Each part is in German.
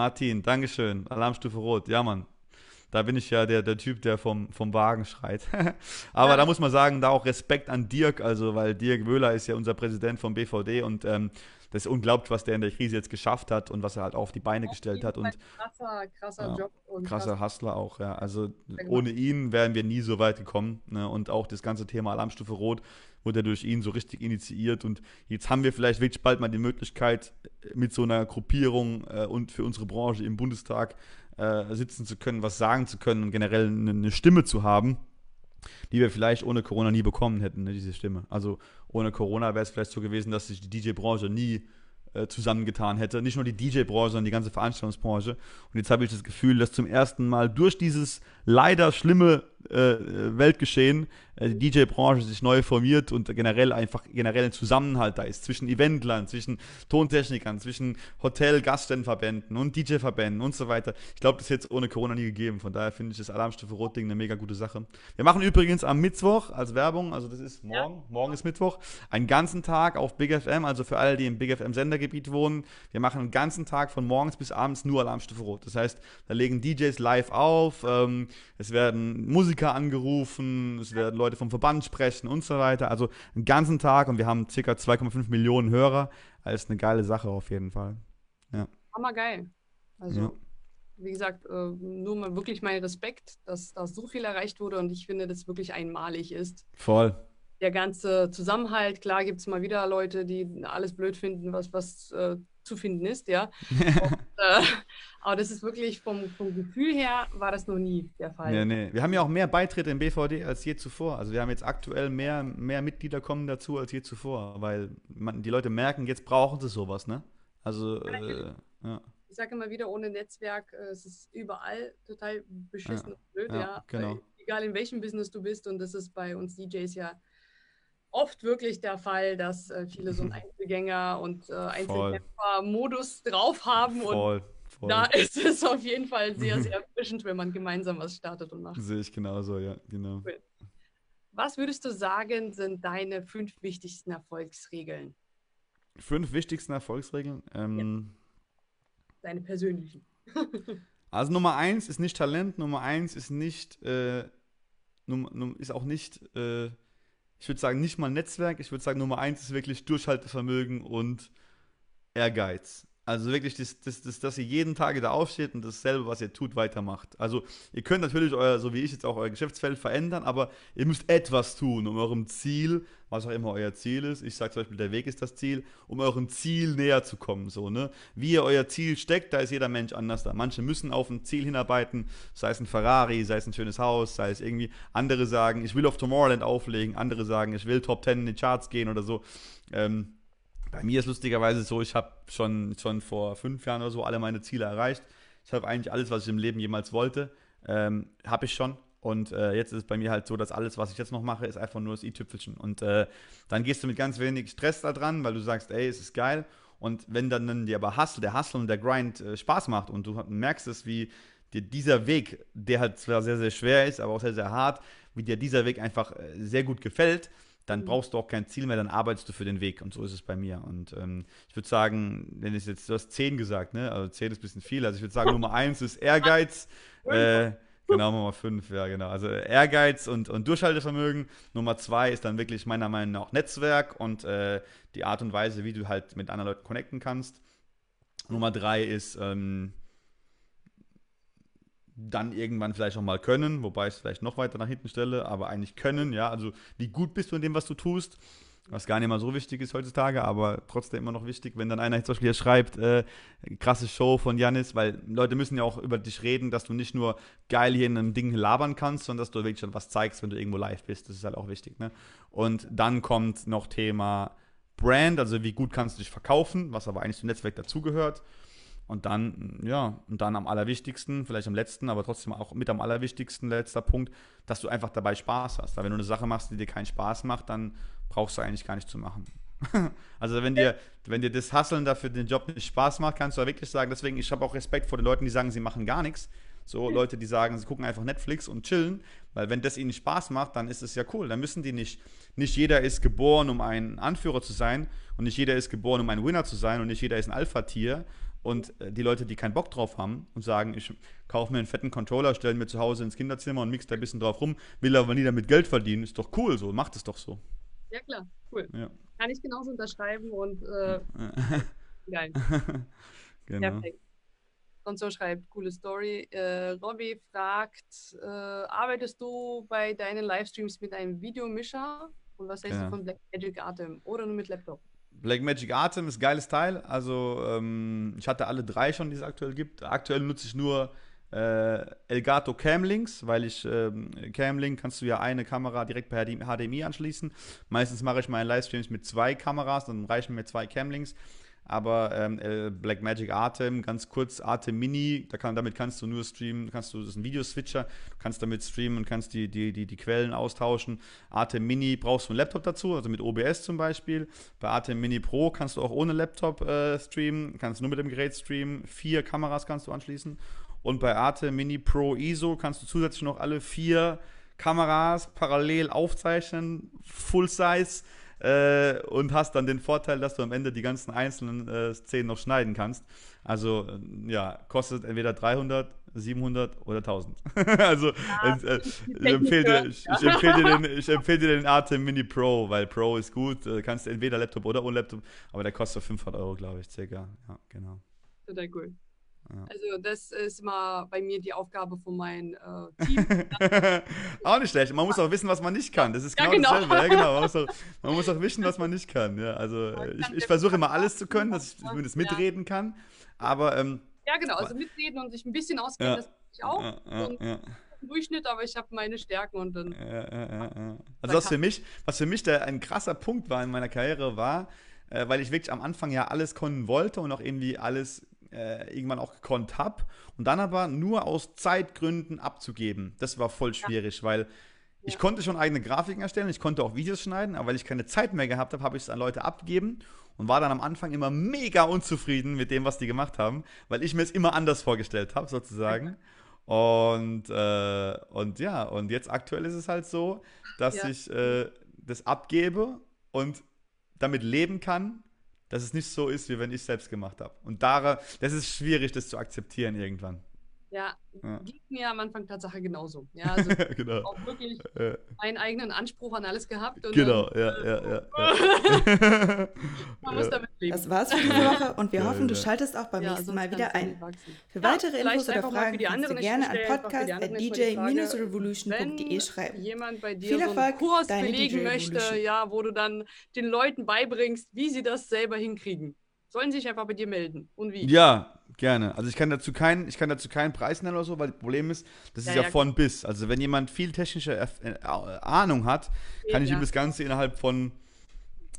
Martin, Dankeschön. Alarmstufe Rot. Ja, Mann. Da bin ich ja der, der Typ, der vom, vom Wagen schreit. Aber ja. da muss man sagen, da auch Respekt an Dirk, also weil Dirk Wöhler ist ja unser Präsident vom BVD und ähm, das ist unglaublich, was der in der Krise jetzt geschafft hat und was er halt auf die Beine gestellt hat. Und krasser, krasser ja, Job. Und krasser krass. Hustler auch, ja. Also ohne ihn wären wir nie so weit gekommen. Ne? Und auch das ganze Thema Alarmstufe Rot wurde durch ihn so richtig initiiert. Und jetzt haben wir vielleicht wirklich bald mal die Möglichkeit, mit so einer Gruppierung äh, und für unsere Branche im Bundestag äh, sitzen zu können, was sagen zu können und generell eine, eine Stimme zu haben die wir vielleicht ohne Corona nie bekommen hätten, ne, diese Stimme. Also ohne Corona wäre es vielleicht so gewesen, dass sich die DJ-Branche nie äh, zusammengetan hätte. Nicht nur die DJ-Branche, sondern die ganze Veranstaltungsbranche. Und jetzt habe ich das Gefühl, dass zum ersten Mal durch dieses leider schlimme äh, Weltgeschehen äh, die DJ-Branche sich neu formiert und generell einfach generell ein Zusammenhalt da ist zwischen Eventlern, zwischen Tontechnikern, zwischen Hotel, Gaststättenverbänden und DJ-Verbänden und so weiter. Ich glaube, das hätte es ohne Corona nie gegeben. Von daher finde ich das Alarmstufe Rot-Ding eine mega gute Sache. Wir machen übrigens am Mittwoch als Werbung, also das ist morgen, ja. morgen ist Mittwoch, einen ganzen Tag auf Big FM, also für alle, die im Big FM Sendergebiet wohnen. Wir machen einen ganzen Tag von morgens bis abends nur Alarmstufe Rot. Das heißt, da legen DJs live auf, ähm, es werden Musiker angerufen, es werden Leute vom Verband sprechen und so weiter. Also einen ganzen Tag und wir haben ca. 2,5 Millionen Hörer. Als eine geile Sache auf jeden Fall. Ja. Hammergeil. Also, ja. wie gesagt, äh, nur mal wirklich mein Respekt, dass da so viel erreicht wurde und ich finde, dass wirklich einmalig ist. Voll. Der ganze Zusammenhalt, klar gibt es mal wieder Leute, die alles blöd finden, was, was äh, zu finden ist, ja. äh, aber das ist wirklich vom, vom Gefühl her war das noch nie der Fall. Nee, nee. Wir haben ja auch mehr Beitritte im BVD als je zuvor. Also wir haben jetzt aktuell mehr, mehr Mitglieder kommen dazu als je zuvor, weil man, die Leute merken, jetzt brauchen sie sowas, ne? Also, äh, ja. Ich sage immer wieder, ohne Netzwerk, äh, es ist überall total beschissen ja, und blöd, ja. ja. Genau. Egal in welchem Business du bist und das ist bei uns DJs ja oft wirklich der Fall, dass äh, viele so einen Einzelgänger- und äh, Einzelkämpfer-Modus drauf haben. Voll. Und Voll. da ist es auf jeden Fall sehr, sehr erfrischend, wenn man gemeinsam was startet und macht. Sehe ich genauso, ja, genau. Cool. Was würdest du sagen, sind deine fünf wichtigsten Erfolgsregeln? Fünf wichtigsten Erfolgsregeln? Ähm, ja. Deine persönlichen. also Nummer eins ist nicht Talent, Nummer eins ist nicht, äh, ist auch nicht äh, ich würde sagen, nicht mal Netzwerk. Ich würde sagen, Nummer eins ist wirklich Durchhaltevermögen und Ehrgeiz. Also wirklich, das, das, das, dass ihr jeden Tag da aufsteht und dasselbe, was ihr tut, weitermacht. Also ihr könnt natürlich euer, so wie ich jetzt auch euer Geschäftsfeld verändern, aber ihr müsst etwas tun, um eurem Ziel, was auch immer euer Ziel ist, ich sage zum Beispiel, der Weg ist das Ziel, um eurem Ziel näher zu kommen. So, ne? Wie ihr euer Ziel steckt, da ist jeder Mensch anders da. Manche müssen auf ein Ziel hinarbeiten, sei es ein Ferrari, sei es ein schönes Haus, sei es irgendwie, andere sagen, ich will auf Tomorrowland auflegen, andere sagen, ich will Top 10 in die Charts gehen oder so. Ähm, bei mir ist lustigerweise so, ich habe schon, schon vor fünf Jahren oder so alle meine Ziele erreicht. Ich habe eigentlich alles, was ich im Leben jemals wollte, ähm, habe ich schon. Und äh, jetzt ist es bei mir halt so, dass alles, was ich jetzt noch mache, ist einfach nur das i-Tüpfelchen. Und äh, dann gehst du mit ganz wenig Stress da dran, weil du sagst, ey, es ist geil. Und wenn dann, dann dir aber Hustle, der Hustle und der Grind äh, Spaß macht und du merkst es, wie dir dieser Weg, der halt zwar sehr, sehr schwer ist, aber auch sehr, sehr hart, wie dir dieser Weg einfach äh, sehr gut gefällt, dann mhm. brauchst du auch kein Ziel mehr, dann arbeitest du für den Weg. Und so ist es bei mir. Und ähm, ich würde sagen, wenn ich jetzt, du hast 10 gesagt, ne? Also 10 ist ein bisschen viel. Also ich würde sagen, Nummer 1 ist Ehrgeiz. Äh, genau, Nummer 5, ja, genau. Also Ehrgeiz und, und Durchhaltevermögen. Nummer 2 ist dann wirklich meiner Meinung nach Netzwerk und äh, die Art und Weise, wie du halt mit anderen Leuten connecten kannst. Nummer 3 ist ähm, dann irgendwann vielleicht auch mal können, wobei ich es vielleicht noch weiter nach hinten stelle, aber eigentlich können, ja, also wie gut bist du in dem, was du tust, was gar nicht mal so wichtig ist heutzutage, aber trotzdem immer noch wichtig, wenn dann einer zum Beispiel hier schreibt, äh, krasse Show von Janis, weil Leute müssen ja auch über dich reden, dass du nicht nur geil hier in einem Ding labern kannst, sondern dass du wirklich schon was zeigst, wenn du irgendwo live bist, das ist halt auch wichtig, ne? Und dann kommt noch Thema Brand, also wie gut kannst du dich verkaufen, was aber eigentlich zum Netzwerk dazugehört. Und dann, ja, und dann am allerwichtigsten, vielleicht am letzten, aber trotzdem auch mit am allerwichtigsten, letzter Punkt, dass du einfach dabei Spaß hast. Weil wenn du eine Sache machst, die dir keinen Spaß macht, dann brauchst du eigentlich gar nicht zu machen. also wenn dir, wenn dir das Hasseln dafür den Job nicht Spaß macht, kannst du ja wirklich sagen, deswegen, ich habe auch Respekt vor den Leuten, die sagen, sie machen gar nichts. So Leute, die sagen, sie gucken einfach Netflix und chillen, weil wenn das ihnen Spaß macht, dann ist es ja cool. Dann müssen die nicht, nicht jeder ist geboren, um ein Anführer zu sein und nicht jeder ist geboren, um ein Winner zu sein und nicht jeder ist ein Alpha-Tier Und äh, die Leute, die keinen Bock drauf haben und sagen, ich kaufe mir einen fetten Controller, stelle mir zu Hause ins Kinderzimmer und mix da ein bisschen drauf rum, will aber nie damit Geld verdienen, ist doch cool so, macht es doch so. Ja, klar, cool. Ja. Kann ich genauso unterschreiben und äh, geil. genau. Perfekt. Und so schreibt, coole Story. Äh, Robby fragt, äh, arbeitest du bei deinen Livestreams mit einem Videomischer? Und was hältst ja. du von Blackmagic Atem oder nur mit Laptop? Blackmagic Atem ist ein geiles Teil. Also ähm, ich hatte alle drei schon, die es aktuell gibt. Aktuell nutze ich nur äh, Elgato Camlinks, weil ich ähm, Camlink kannst du ja eine Kamera direkt per HDMI anschließen. Meistens mache ich meine Livestreams mit zwei Kameras, dann reichen mir zwei Camlinks aber ähm, äh, Blackmagic Atem, ganz kurz, Atem Mini, da kann, damit kannst du nur streamen, kannst du, das ist ein Videoswitcher, du kannst damit streamen und kannst die, die, die, die Quellen austauschen. Atem Mini brauchst du einen Laptop dazu, also mit OBS zum Beispiel. Bei Atem Mini Pro kannst du auch ohne Laptop äh, streamen, kannst nur mit dem Gerät streamen, vier Kameras kannst du anschließen. Und bei Atem Mini Pro ISO kannst du zusätzlich noch alle vier Kameras parallel aufzeichnen, Full Size äh, und hast dann den Vorteil, dass du am Ende die ganzen einzelnen äh, Szenen noch schneiden kannst. Also äh, ja, kostet entweder 300, 700 oder 1000. also ja, äh, ich, empfehle dir, ich, ich, empfehle dir den, ich empfehle dir den Artem Mini Pro, weil Pro ist gut. Du kannst entweder Laptop oder ohne Laptop, aber der kostet 500 Euro, glaube ich, circa. Ja, genau. Total cool. Also das ist immer bei mir die Aufgabe von meinem äh, Team. auch nicht schlecht. Man muss auch wissen, was man nicht kann. Das ist genau, ja, genau. dasselbe. Ja, genau. Man muss, auch, man muss auch wissen, was man nicht kann. Ja, also ich, ich versuche immer alles zu können, dass ich zumindest mitreden kann. Aber ähm, ja, genau. Also mitreden und sich ein bisschen auskennen, das ich auch. Durchschnitt, aber ich habe meine Stärken und dann. Also was für mich, was für mich der, ein krasser Punkt war in meiner Karriere war, äh, weil ich wirklich am Anfang ja alles können wollte und auch irgendwie alles äh, irgendwann auch gekonnt habe und dann aber nur aus Zeitgründen abzugeben. Das war voll schwierig, ja. weil ich ja. konnte schon eigene Grafiken erstellen, ich konnte auch Videos schneiden, aber weil ich keine Zeit mehr gehabt habe, habe ich es an Leute abgegeben und war dann am Anfang immer mega unzufrieden mit dem, was die gemacht haben, weil ich mir es immer anders vorgestellt habe, sozusagen. Und, äh, und ja, und jetzt aktuell ist es halt so, dass ja. ich äh, das abgebe und damit leben kann, dass es nicht so ist, wie wenn ich es selbst gemacht habe. Und da, das ist schwierig, das zu akzeptieren irgendwann. Ja, ja. ging mir am Anfang Tatsache genauso. Ja, also genau. auch wirklich ja. meinen eigenen Anspruch an alles gehabt. genau, dann, ja, ja, ja. ja. Man muss damit leben. Das war's für diese Woche und wir hoffen, du schaltest auch beim nächsten Mal wieder ein. Für weitere Infos oder Fragen kannst du gerne an podcast.dj-revolution.de schreiben. jemand bei dir Viel Erfolg, so einen Kurs belegen möchte, ja, wo du dann den Leuten beibringst, wie sie das selber hinkriegen, sollen sich einfach bei dir melden. Und wie? Ja, Gerne. Also ich kann dazu keinen, ich kann dazu keinen Preis nennen oder so, weil das Problem ist, das ja, ist ja, ja von bis. Also wenn jemand viel technische äh, Ahnung hat, kann ich ihm das Ganze innerhalb von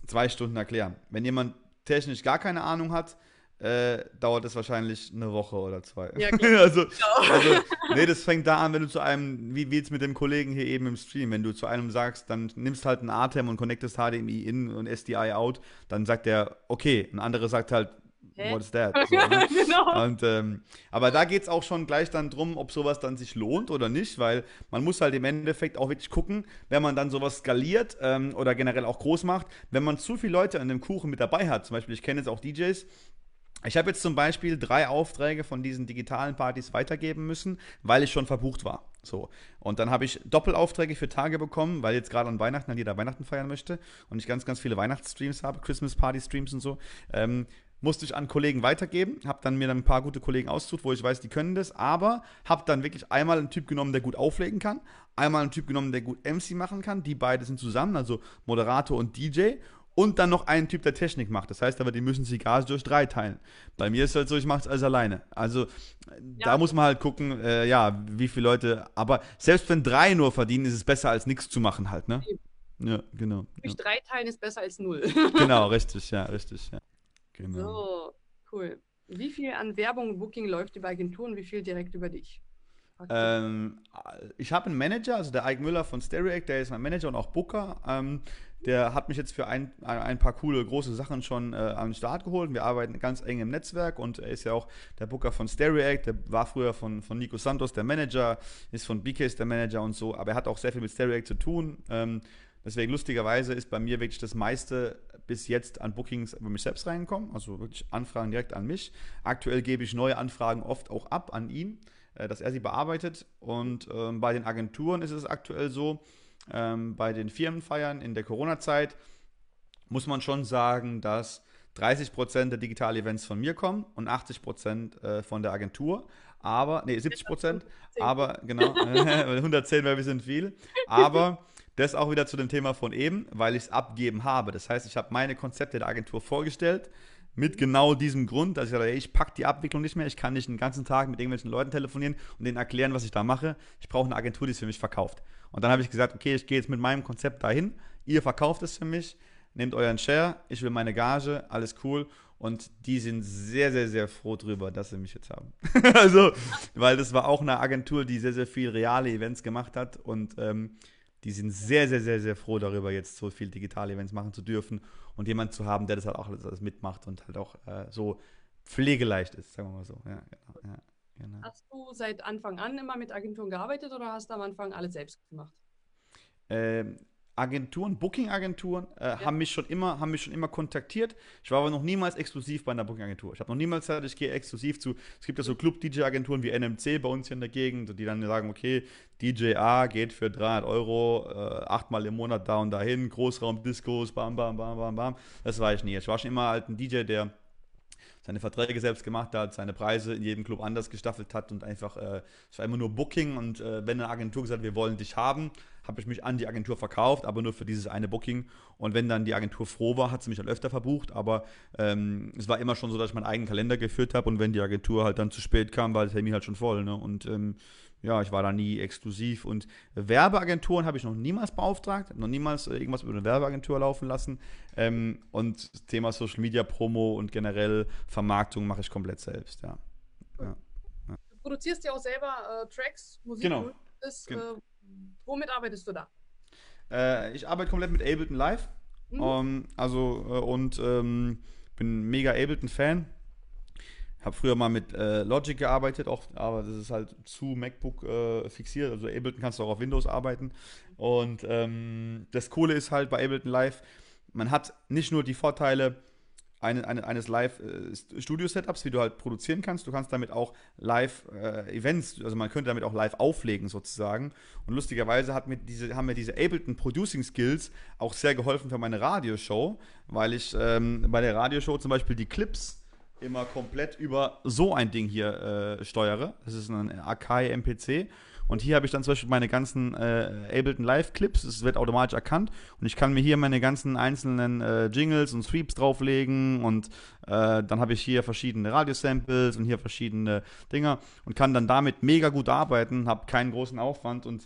zwei Stunden erklären. Wenn jemand technisch gar keine Ahnung hat, äh, dauert es wahrscheinlich eine Woche oder zwei. Ja, also, genau. also, nee, das fängt da an, wenn du zu einem, wie, wie jetzt mit dem Kollegen hier eben im Stream, wenn du zu einem sagst, dann nimmst halt einen ATEM und connectest HDMI in und SDI out, dann sagt der, okay. Ein anderer sagt halt? What is that? So, ne? genau. Und, ähm, aber da geht es auch schon gleich dann drum, ob sowas dann sich lohnt oder nicht, weil man muss halt im Endeffekt auch wirklich gucken, wenn man dann sowas skaliert ähm, oder generell auch groß macht, wenn man zu viele Leute an dem Kuchen mit dabei hat. Zum Beispiel, ich kenne jetzt auch DJs, ich habe jetzt zum Beispiel drei Aufträge von diesen digitalen Partys weitergeben müssen, weil ich schon verbucht war. So. Und dann habe ich Doppelaufträge für Tage bekommen, weil jetzt gerade an Weihnachten, an jeder Weihnachten feiern möchte und ich ganz, ganz viele Weihnachtsstreams habe, Christmas Party Streams und so. Ähm, musste ich an Kollegen weitergeben, habe dann mir dann ein paar gute Kollegen ausgesucht, wo ich weiß, die können das, aber habe dann wirklich einmal einen Typ genommen, der gut auflegen kann, einmal einen Typ genommen, der gut MC machen kann, die beide sind zusammen, also Moderator und DJ und dann noch einen Typ, der Technik macht. Das heißt aber, die müssen sich Gas durch drei teilen. Bei mir ist es halt so, ich mache es alles alleine. Also ja. da muss man halt gucken, äh, ja, wie viele Leute, aber selbst wenn drei nur verdienen, ist es besser als nichts zu machen halt, ne? Ja, genau. Durch ja. drei teilen ist besser als null. genau, richtig, ja, richtig, ja. Genau. So, cool. Wie viel an Werbung und Booking läuft über Agenturen, wie viel direkt über dich? Ähm, ich habe einen Manager, also der Ike Müller von StereoAct, der ist mein Manager und auch Booker. Ähm, der hat mich jetzt für ein, ein paar coole, große Sachen schon äh, den Start geholt. Wir arbeiten ganz eng im Netzwerk und er ist ja auch der Booker von StereoAct. Der war früher von, von Nico Santos der Manager, ist von BKs der Manager und so, aber er hat auch sehr viel mit StereoAct zu tun. Ähm, Deswegen lustigerweise ist bei mir wirklich das meiste bis jetzt an Bookings über mich selbst reingekommen, also wirklich Anfragen direkt an mich. Aktuell gebe ich neue Anfragen oft auch ab an ihn, äh, dass er sie bearbeitet. Und ähm, bei den Agenturen ist es aktuell so, ähm, bei den Firmenfeiern in der Corona-Zeit muss man schon sagen, dass 30% der Digital-Events von mir kommen und 80% äh, von der Agentur. Aber, nee, 70%, aber genau, 110, weil wir sind viel. Aber das auch wieder zu dem Thema von eben, weil ich es abgeben habe. Das heißt, ich habe meine Konzepte der Agentur vorgestellt, mit genau diesem Grund, dass ich sage, ich packe die Abwicklung nicht mehr, ich kann nicht den ganzen Tag mit irgendwelchen Leuten telefonieren und denen erklären, was ich da mache. Ich brauche eine Agentur, die es für mich verkauft. Und dann habe ich gesagt, okay, ich gehe jetzt mit meinem Konzept dahin, ihr verkauft es für mich, nehmt euren Share, ich will meine Gage, alles cool. Und die sind sehr, sehr, sehr froh drüber, dass sie mich jetzt haben. also, weil das war auch eine Agentur, die sehr, sehr viel reale Events gemacht hat und ähm, die sind sehr, sehr, sehr, sehr froh darüber, jetzt so viel digitale Events machen zu dürfen und jemanden zu haben, der das halt auch alles, mitmacht und halt auch äh, so pflegeleicht ist, sagen wir mal so. Ja, genau, ja, genau. Hast du seit Anfang an immer mit Agenturen gearbeitet oder hast du am Anfang alles selbst gemacht? Ähm, Agenturen, Booking-Agenturen äh, ja. haben, mich schon immer, haben mich schon immer kontaktiert. Ich war aber noch niemals exklusiv bei einer Booking-Agentur. Ich habe noch niemals gesagt, ich gehe exklusiv zu. Es gibt ja so Club-DJ-Agenturen wie NMC bei uns hier in der Gegend, die dann sagen, okay, DJ A geht für 300 Euro äh, achtmal im Monat da und dahin, Großraum-Discos, bam, bam, bam, bam, bam. Das war ich nie. Ich war schon immer halt ein DJ, der seine Verträge selbst gemacht hat, seine Preise in jedem Club anders gestaffelt hat und einfach, äh, es war immer nur Booking und äh, wenn eine Agentur gesagt hat, wir wollen dich haben, habe ich mich an die Agentur verkauft, aber nur für dieses eine Booking. Und wenn dann die Agentur froh war, hat sie mich halt öfter verbucht, aber ähm, es war immer schon so, dass ich meinen eigenen Kalender geführt habe und wenn die Agentur halt dann zu spät kam, war der Termin halt schon voll. Ne? Und ähm, ja, ich war da nie exklusiv und Werbeagenturen habe ich noch niemals beauftragt, noch niemals äh, irgendwas über eine Werbeagentur laufen lassen. Ähm, und Thema Social Media Promo und generell Vermarktung mache ich komplett selbst, ja. ja. Du produzierst ja auch selber äh, Tracks, Musik. Genau. Ist. Äh, womit arbeitest du da? Äh, ich arbeite komplett mit Ableton Live. Mhm. Um, ähm, also äh, und ähm, bin mega Ableton-Fan habe früher mal mit äh, Logic gearbeitet, auch, aber das ist halt zu MacBook äh, fixiert. Also Ableton kannst du auch auf Windows arbeiten. Und ähm, das Coole ist halt bei Ableton Live, man hat nicht nur die Vorteile eine, eine, eines Live-Studio-Setups, äh, wie du halt produzieren kannst. Du kannst damit auch Live-Events, äh, also man könnte damit auch live auflegen sozusagen. Und lustigerweise hat mir diese, haben mir diese Ableton Producing Skills auch sehr geholfen für meine Radioshow, weil ich ähm, bei der Radioshow zum Beispiel die Clips immer komplett über so ein Ding hier äh, steuere. Das ist ein Akai MPC. Und hier habe ich dann zum Beispiel meine ganzen äh, Ableton Live Clips. Es wird automatisch erkannt. Und ich kann mir hier meine ganzen einzelnen äh, Jingles und Sweeps drauflegen. Und äh, dann habe ich hier verschiedene Radiosamples und hier verschiedene Dinger. Und kann dann damit mega gut arbeiten. Habe keinen großen Aufwand. Und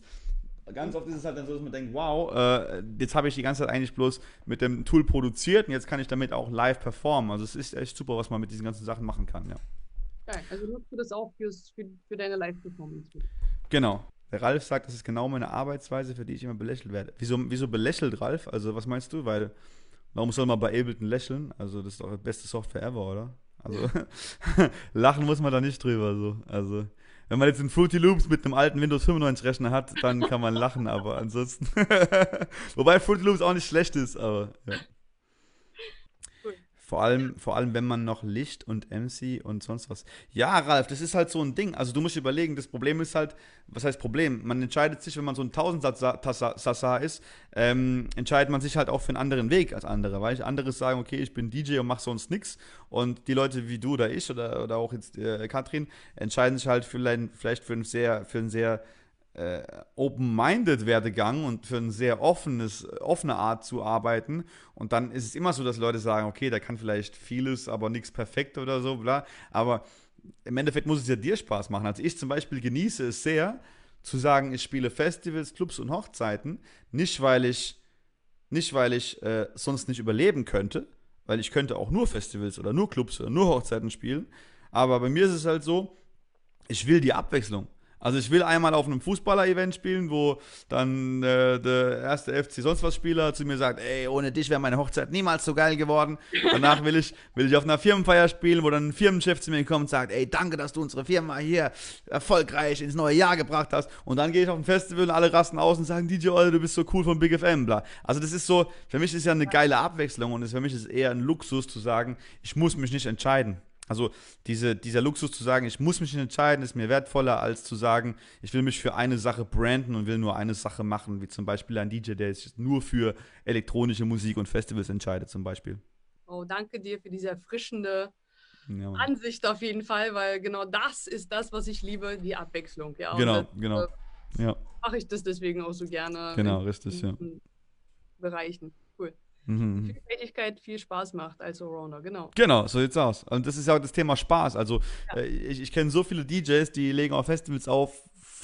ganz oft ist es halt dann so, dass man denkt, wow, äh, jetzt habe ich die ganze Zeit eigentlich bloß mit dem Tool produziert und jetzt kann ich damit auch live performen. Also es ist echt super, was man mit diesen ganzen Sachen machen kann, ja. Also nutzt du das auch fürs, für, für deine Live-Performance? Genau. Der Ralf sagt, das ist genau meine Arbeitsweise, für die ich immer belächelt werde. Wieso, wieso belächelt Ralf? Also was meinst du? Weil, warum soll man bei Ableton lächeln? Also das ist doch die beste Software ever, oder? Also lachen muss man da nicht drüber, so. Also wenn man jetzt einen Fruity Loops mit einem alten Windows 95 Rechner hat, dann kann man lachen, aber ansonsten. Wobei Fruity Loops auch nicht schlecht ist, aber ja. Vor allem, vor allem, wenn man noch Licht und MC und sonst was. Ja, Ralf, das ist halt so ein Ding. Also du musst überlegen, das Problem ist halt, was heißt Problem? Man entscheidet sich, wenn man so ein Tausendsatz-Sassa ist, ähm, entscheidet man sich halt auch für einen anderen Weg als andere. Weil andere sagen, okay, ich bin DJ und mach sonst nichts. Und die Leute wie du oder ich oder, oder auch jetzt äh, Katrin entscheiden sich halt für, vielleicht für einen sehr, für einen sehr äh, open-minded Werdegang und für eine sehr offenes, offene Art zu arbeiten. Und dann ist es immer so, dass Leute sagen, okay, da kann vielleicht vieles, aber nichts perfekt oder so, bla. Aber im Endeffekt muss es ja dir Spaß machen. Also ich zum Beispiel genieße es sehr, zu sagen, ich spiele Festivals, Clubs und Hochzeiten, nicht weil ich, nicht weil ich äh, sonst nicht überleben könnte, weil ich könnte auch nur Festivals oder nur Clubs oder nur Hochzeiten spielen. Aber bei mir ist es halt so, ich will die Abwechslung. Also ich will einmal auf einem Fußballer-Event spielen, wo dann äh, der erste FC sonst was Spieler zu mir sagt, ey, ohne dich wäre meine Hochzeit niemals so geil geworden. Danach will ich, will ich auf einer Firmenfeier spielen, wo dann ein Firmenchef zu mir kommt und sagt, ey, danke, dass du unsere Firma hier erfolgreich ins neue Jahr gebracht hast. Und dann gehe ich auf ein Festival und alle rasten aus und sagen, DJ Olle, du bist so cool von Big FM, bla. Also das ist so, für mich ist ja eine geile Abwechslung und für mich ist eher ein Luxus zu sagen, ich muss mich nicht entscheiden. Also diese, dieser Luxus zu sagen, ich muss mich nicht entscheiden, ist mir wertvoller, als zu sagen, ich will mich für eine Sache branden und will nur eine Sache machen, wie zum Beispiel ein DJ, der sich nur für elektronische Musik und Festivals entscheidet, zum Beispiel. Oh, danke dir für diese erfrischende ja, Ansicht auf jeden Fall, weil genau das ist das, was ich liebe, die Abwechslung. Ja, genau, das, genau. Äh, ja. Mache ich das deswegen auch so gerne. Genau, in, richtig, in, ja. Bereichen. Mhm. Vielfältigkeit viel Spaß macht als Allrounder, genau. Genau, so sieht's aus. Und das ist ja auch das Thema Spaß. Also ja. äh, ich, ich kenne so viele DJs, die legen auf Festivals auf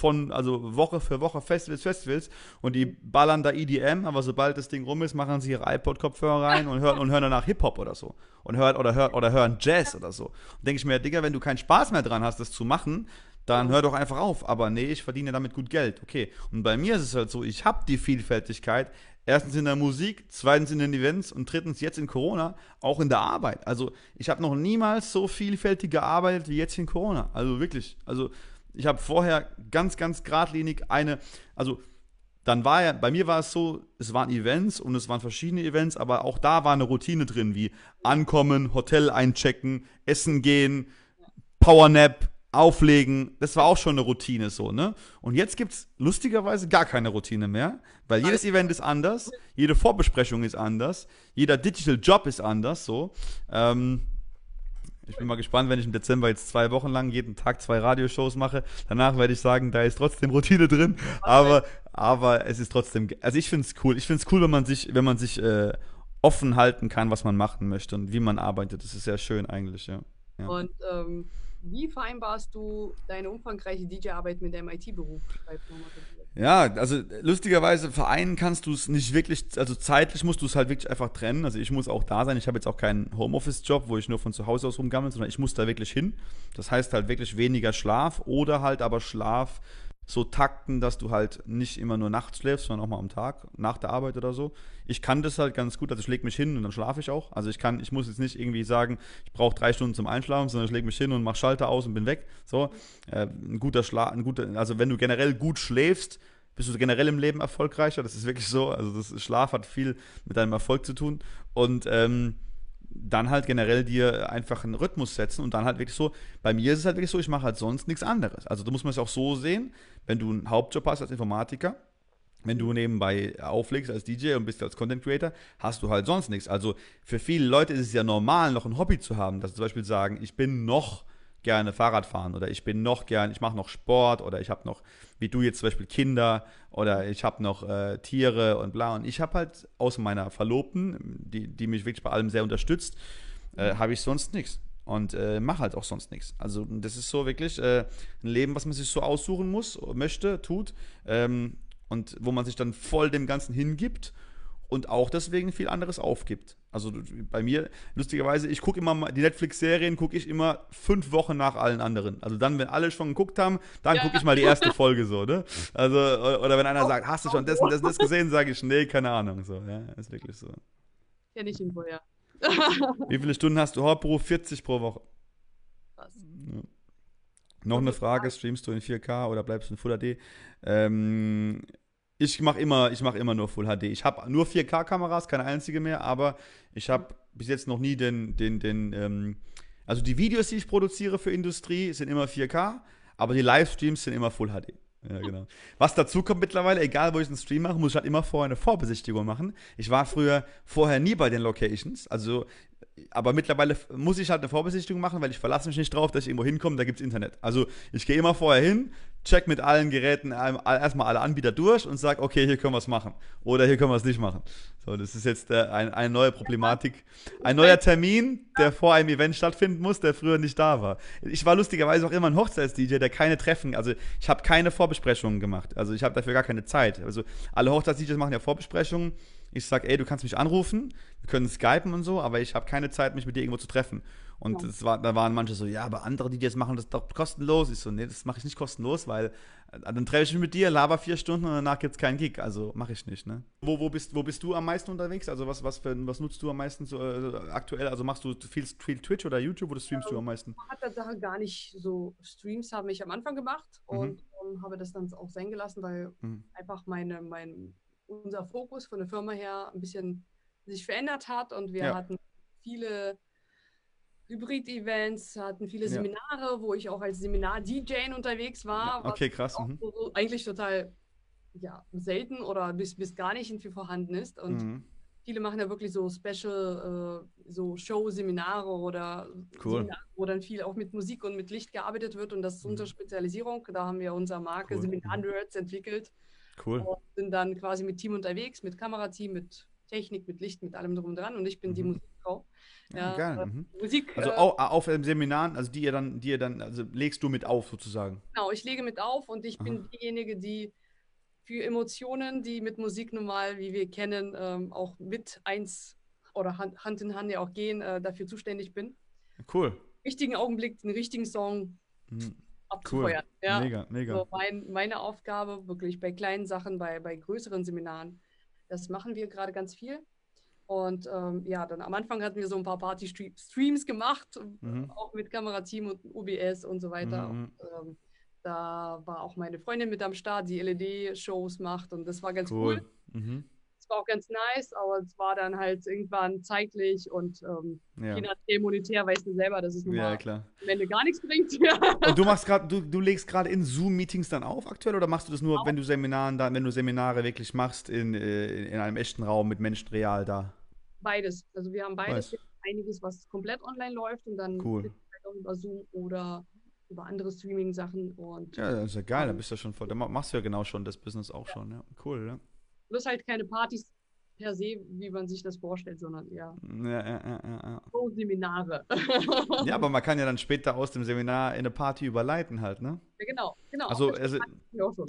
von, also Woche für Woche Festivals, Festivals und die ballern da EDM, aber sobald das Ding rum ist, machen sie ihre iPod-Kopfhörer rein und hören, und hören danach Hip-Hop oder so. Und hören, oder, hören, oder hören Jazz oder so. Und denke ich mir, Digga, wenn du keinen Spaß mehr dran hast, das zu machen, dann hör doch einfach auf. Aber nee, ich verdiene damit gut Geld. Okay. Und bei mir ist es halt so, ich habe die Vielfältigkeit, Erstens in der Musik, zweitens in den Events und drittens jetzt in Corona auch in der Arbeit. Also ich habe noch niemals so vielfältig gearbeitet wie jetzt in Corona. Also wirklich. Also ich habe vorher ganz, ganz geradlinig eine, also dann war ja, bei mir war es so, es waren Events und es waren verschiedene Events, aber auch da war eine Routine drin, wie ankommen, Hotel einchecken, essen gehen, Powernap, auflegen, das war auch schon eine Routine so, ne? Und jetzt gibt es lustigerweise gar keine Routine mehr, weil jedes Event ist anders, jede Vorbesprechung ist anders, jeder Digital Job ist anders, so. Ähm, ich bin mal gespannt, wenn ich im Dezember jetzt zwei Wochen lang jeden Tag zwei Radioshows mache. Danach werde ich sagen, da ist trotzdem Routine drin. Aber, aber es ist trotzdem, also ich finde es cool. Ich finde es cool, wenn man sich, wenn man sich äh, offen halten kann, was man machen möchte und wie man arbeitet. Das ist sehr schön eigentlich, ja. ja. Und ähm, wie vereinbarst du deine umfangreiche DJ-Arbeit mit dem IT-Beruf? Ja, also lustigerweise vereinen kannst du es nicht wirklich, also zeitlich musst du es halt wirklich einfach trennen. Also ich muss auch da sein. Ich habe jetzt auch keinen Homeoffice-Job, wo ich nur von zu Hause aus rumgammel, sondern ich muss da wirklich hin. Das heißt halt wirklich weniger Schlaf oder halt aber Schlaf so takten, dass du halt nicht immer nur nachts schläfst, sondern auch mal am Tag, nach der Arbeit oder so. Ich kann das halt ganz gut, also ich lege mich hin und dann schlafe ich auch. Also ich kann, ich muss jetzt nicht irgendwie sagen, ich brauche drei Stunden zum Einschlafen, sondern ich lege mich hin und mache Schalter aus und bin weg. So, äh, ein guter Schlaf, ein guter, also wenn du generell gut schläfst, bist du generell im Leben erfolgreicher. Das ist wirklich so. Also das Schlaf hat viel mit deinem Erfolg zu tun. Und ähm, dann halt generell dir einfach einen Rhythmus setzen und dann halt wirklich so, bei mir ist es halt wirklich so, ich mache halt sonst nichts anderes. Also da muss man es auch so sehen, wenn du einen Hauptjob hast als Informatiker, wenn du nebenbei auflegst als DJ und bist als Content Creator, hast du halt sonst nichts. Also für viele Leute ist es ja normal, noch ein Hobby zu haben, dass sie zum Beispiel sagen, ich bin noch gerne Fahrrad fahren oder ich bin noch gern, ich mache noch Sport oder ich habe noch, wie du jetzt zum Beispiel Kinder oder ich habe noch äh, Tiere und bla. Und ich habe halt aus meiner Verlobten, die, die mich wirklich bei allem sehr unterstützt, äh, habe ich sonst nichts und äh, mache halt auch sonst nichts. Also das ist so wirklich äh, ein Leben, was man sich so aussuchen muss, möchte, tut ähm, und wo man sich dann voll dem Ganzen hingibt und auch deswegen viel anderes aufgibt. Also bei mir, lustigerweise, ich gucke immer, die Netflix-Serien gucke ich immer fünf Wochen nach allen anderen. Also dann, wenn alle schon geguckt haben, dann ja. gucke ich mal die erste Folge so, ne? Also, oder wenn einer sagt, hast du schon das und das, das gesehen, sage ich, nee, keine Ahnung. So, ja, ist wirklich so. Kenn ich ihn vorher. Wie viele Stunden hast du Hauptberuf? 40 pro Woche. Was? Ja. Noch eine Frage, streamst du in 4K oder bleibst du in Full HD? Ähm, ich mache immer, mach immer nur Full HD. Ich habe nur 4K-Kameras, keine einzige mehr, aber ich habe bis jetzt noch nie den, den, den, ähm, also die Videos, die ich produziere für Industrie, sind immer 4K, aber die Livestreams sind immer Full HD. Ja, genau. Was dazu kommt mittlerweile, egal wo ich einen Stream mache, muss ich halt immer vorher eine Vorbesichtigung machen. Ich war früher vorher nie bei den Locations. Also aber mittlerweile muss ich halt eine Vorbesichtigung machen, weil ich verlasse mich nicht drauf, dass ich irgendwo hinkomme, da gibt es Internet. Also ich gehe immer vorher hin, check mit allen Geräten erstmal alle Anbieter durch und sage, okay, hier können wir es machen. Oder hier können wir es nicht machen. So, das ist jetzt äh, ein, eine neue Problematik. Ein neuer Termin, der vor einem Event stattfinden muss, der früher nicht da war. Ich war lustigerweise auch immer ein Hochzeits-DJ, der keine Treffen, also ich habe keine Vorbesprechungen gemacht. Also ich habe dafür gar keine Zeit. Also alle Hochzeits-DJs machen ja Vorbesprechungen Ich sage, ey, du kannst mich anrufen, wir können skypen und so, aber ich habe keine Zeit, mich mit dir irgendwo zu treffen. Und ja. war, da waren manche so, ja, aber andere, die das machen, das ist doch kostenlos. Ich so, nee, das mache ich nicht kostenlos, weil äh, dann treffe ich mich mit dir, laber vier Stunden und danach gibt es keinen Gig. Also mache ich nicht, ne? Wo, wo, bist, wo bist du am meisten unterwegs? Also was, was, für, was nutzt du am meisten so, äh, aktuell? Also machst du viel, viel Twitch oder YouTube oder streamst ähm, du am meisten? Ich habe Sache gar nicht so, Streams habe ich am Anfang gemacht mhm. und um, habe das dann auch sein gelassen, weil mhm. einfach meine, mein, unser Fokus von der Firma her ein bisschen sich verändert hat und wir ja. hatten viele Hybrid-Events, hatten viele ja. Seminare, wo ich auch als Seminar-DJ unterwegs war. Ja, okay, krass. Mhm. So, eigentlich total ja, selten oder bis, bis gar nicht irgendwie vorhanden ist. Und mhm. viele machen ja wirklich so Special, äh, so Show-Seminare oder cool. Seminare, wo dann viel auch mit Musik und mit Licht gearbeitet wird. Und das ist mhm. unsere Spezialisierung. Da haben wir unsere Marke cool. Seminar-Nerds entwickelt. Cool. Und sind dann quasi mit Team unterwegs, mit Kamerateam, mit Technik, mit Licht, mit allem drum und dran. Und ich bin die mhm. Musikfrau. Ja, geil. Äh, mhm. Musik. Also äh, auf, auf Seminaren, also die ihr dann, die ihr dann, also legst du mit auf sozusagen. Genau, ich lege mit auf und ich Aha. bin diejenige, die für Emotionen, die mit Musik normal, wie wir kennen, ähm, auch mit eins oder Hand, Hand in Hand ja auch gehen, äh, dafür zuständig bin. Cool. Richtigen Augenblick, den richtigen Song mhm. Abzufeuern. Cool. Ja. Mega, mega. So mein, meine Aufgabe, wirklich bei kleinen Sachen, bei, bei größeren Seminaren, das machen wir gerade ganz viel. Und ähm, ja, dann am Anfang hatten wir so ein paar Party-Streams gemacht, mhm. auch mit Kamerateam und UBS und so weiter. Mhm. Und, ähm, da war auch meine Freundin mit am Start, die LED-Shows macht und das war ganz cool. cool. Mhm war auch ganz nice, aber es war dann halt irgendwann zeitlich und ähm, ja. je nachdem monetär weißt du selber, dass es nun ja, klar. am Ende gar nichts bringt. und du machst gerade, du, du legst gerade in Zoom-Meetings dann auf aktuell oder machst du das nur, auch. wenn du Seminaren da, wenn du Seminare wirklich machst in, äh, in einem echten Raum mit Menschen real da? Beides. Also wir haben beides. Einiges, was komplett online läuft und dann cool. halt über Zoom oder über andere Streaming-Sachen und. Ja, das ist ja geil, da bist du schon voll. Da machst du ja genau schon das Business auch ja. schon, ja. Cool, ja. Bloß halt keine Partys per se, wie man sich das vorstellt, sondern eher ja, ja, ja, ja. So Seminare. ja, aber man kann ja dann später aus dem Seminar in eine Party überleiten halt, ne? Ja, genau, genau. Also, also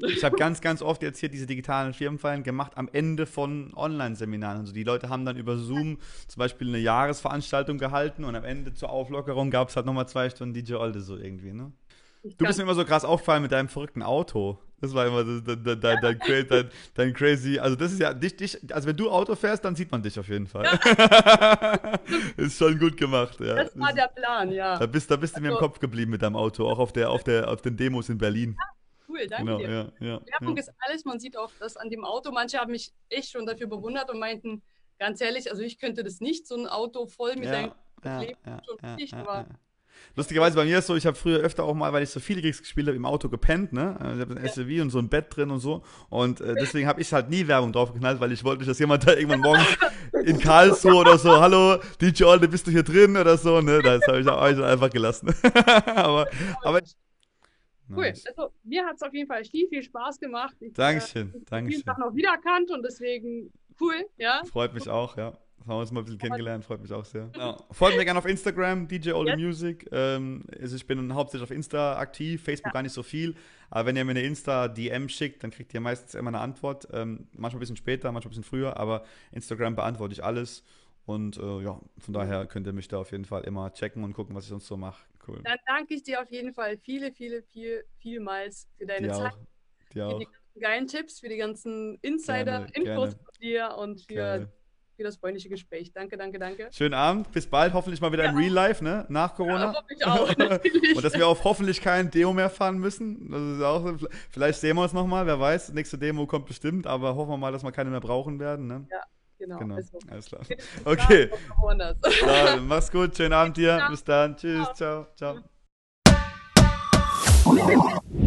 ich, habe ganz, ganz oft jetzt hier diese digitalen Firmenfeiern gemacht am Ende von Online-Seminaren. Also die Leute haben dann über Zoom zum Beispiel eine Jahresveranstaltung gehalten und am Ende zur Auflockerung gab es halt nochmal zwei Stunden DJ Olde so irgendwie, ne? Du bist mir immer so krass aufgefallen mit deinem verrückten Auto. Das war immer dein, dein, dein, dein, dein, crazy. Also, das ist ja dich, dich, also wenn du Auto fährst, dann sieht man dich auf jeden Fall. Ja. ist schon gut gemacht, ja. Das war der Plan, ja. Da bist, da bist du also, mir im also Kopf geblieben mit deinem Auto, auch auf, der, auf, der, auf den Demos in Berlin. Ja, cool, danke genau, dir. Ja, ja, Werbung ja. ist alles, man sieht auch das an dem Auto. Manche haben mich echt schon dafür bewundert und meinten, ganz ehrlich, also ich könnte das nicht, so ein Auto voll mit ja, deinem ja, Leben ja, schon nicht, aber Lustigerweise bei mir ist so, ich habe früher öfter auch mal, weil ich so viele Gigs gespielt habe, im Auto gepennt, ne? Also ich habe ein. SUV und so ein Bett drin und so. Und äh, deswegen habe ich halt nie Werbung drauf geknallt, weil ich wollte nicht, dass jemand da irgendwann morgens in Karlsruhe oder so, hallo, DJ Olde, bist du hier drin oder so, ne? Das habe ich auch einfach gelassen. aber, aber Cool. Nice. Also mir hat es auf jeden Fall viel, viel Spaß gemacht. Ich, Dankeschön. Äh, ich Dankeschön. Sachen auch wiedererkannt und deswegen cool, ja. Freut mich auch, ja. Haben wir uns mal ein bisschen kennengelernt, freut mich auch sehr. Ja. Folgt mir gerne auf Instagram, DJ All yes. Music. Ähm, also ich bin hauptsächlich auf Insta aktiv, Facebook ja. gar nicht so viel. Aber wenn ihr mir eine Insta-DM schickt, dann kriegt ihr meistens immer eine Antwort. Ähm, manchmal ein bisschen später, manchmal ein bisschen früher, aber Instagram beantworte ich alles. Und äh, ja, von daher könnt ihr mich da auf jeden Fall immer checken und gucken, was ich sonst so mache. Cool. Dann danke ich dir auf jeden Fall viele, viele, viel, vielmals für deine die Zeit. Auch. Die auch. Für die geilen Tipps, für die ganzen Insider-Infos von dir und für Gerne für das freundliche Gespräch. Danke, danke, danke. Schönen Abend, bis bald, hoffentlich mal wieder ja. im Real Life, ne? Nach Corona. Ja, hoffe ich auch, Und dass wir auf hoffentlich kein Demo mehr fahren müssen. Das ist auch, vielleicht sehen wir uns nochmal, wer weiß. Nächste Demo kommt bestimmt, aber hoffen wir mal, dass wir keine mehr brauchen werden, ne? Ja. Genau. genau. Also, Alles klar. Okay. Ja, mach's gut. Schönen Abend dir. Bis dann. Tschüss. ciao. ciao. ciao.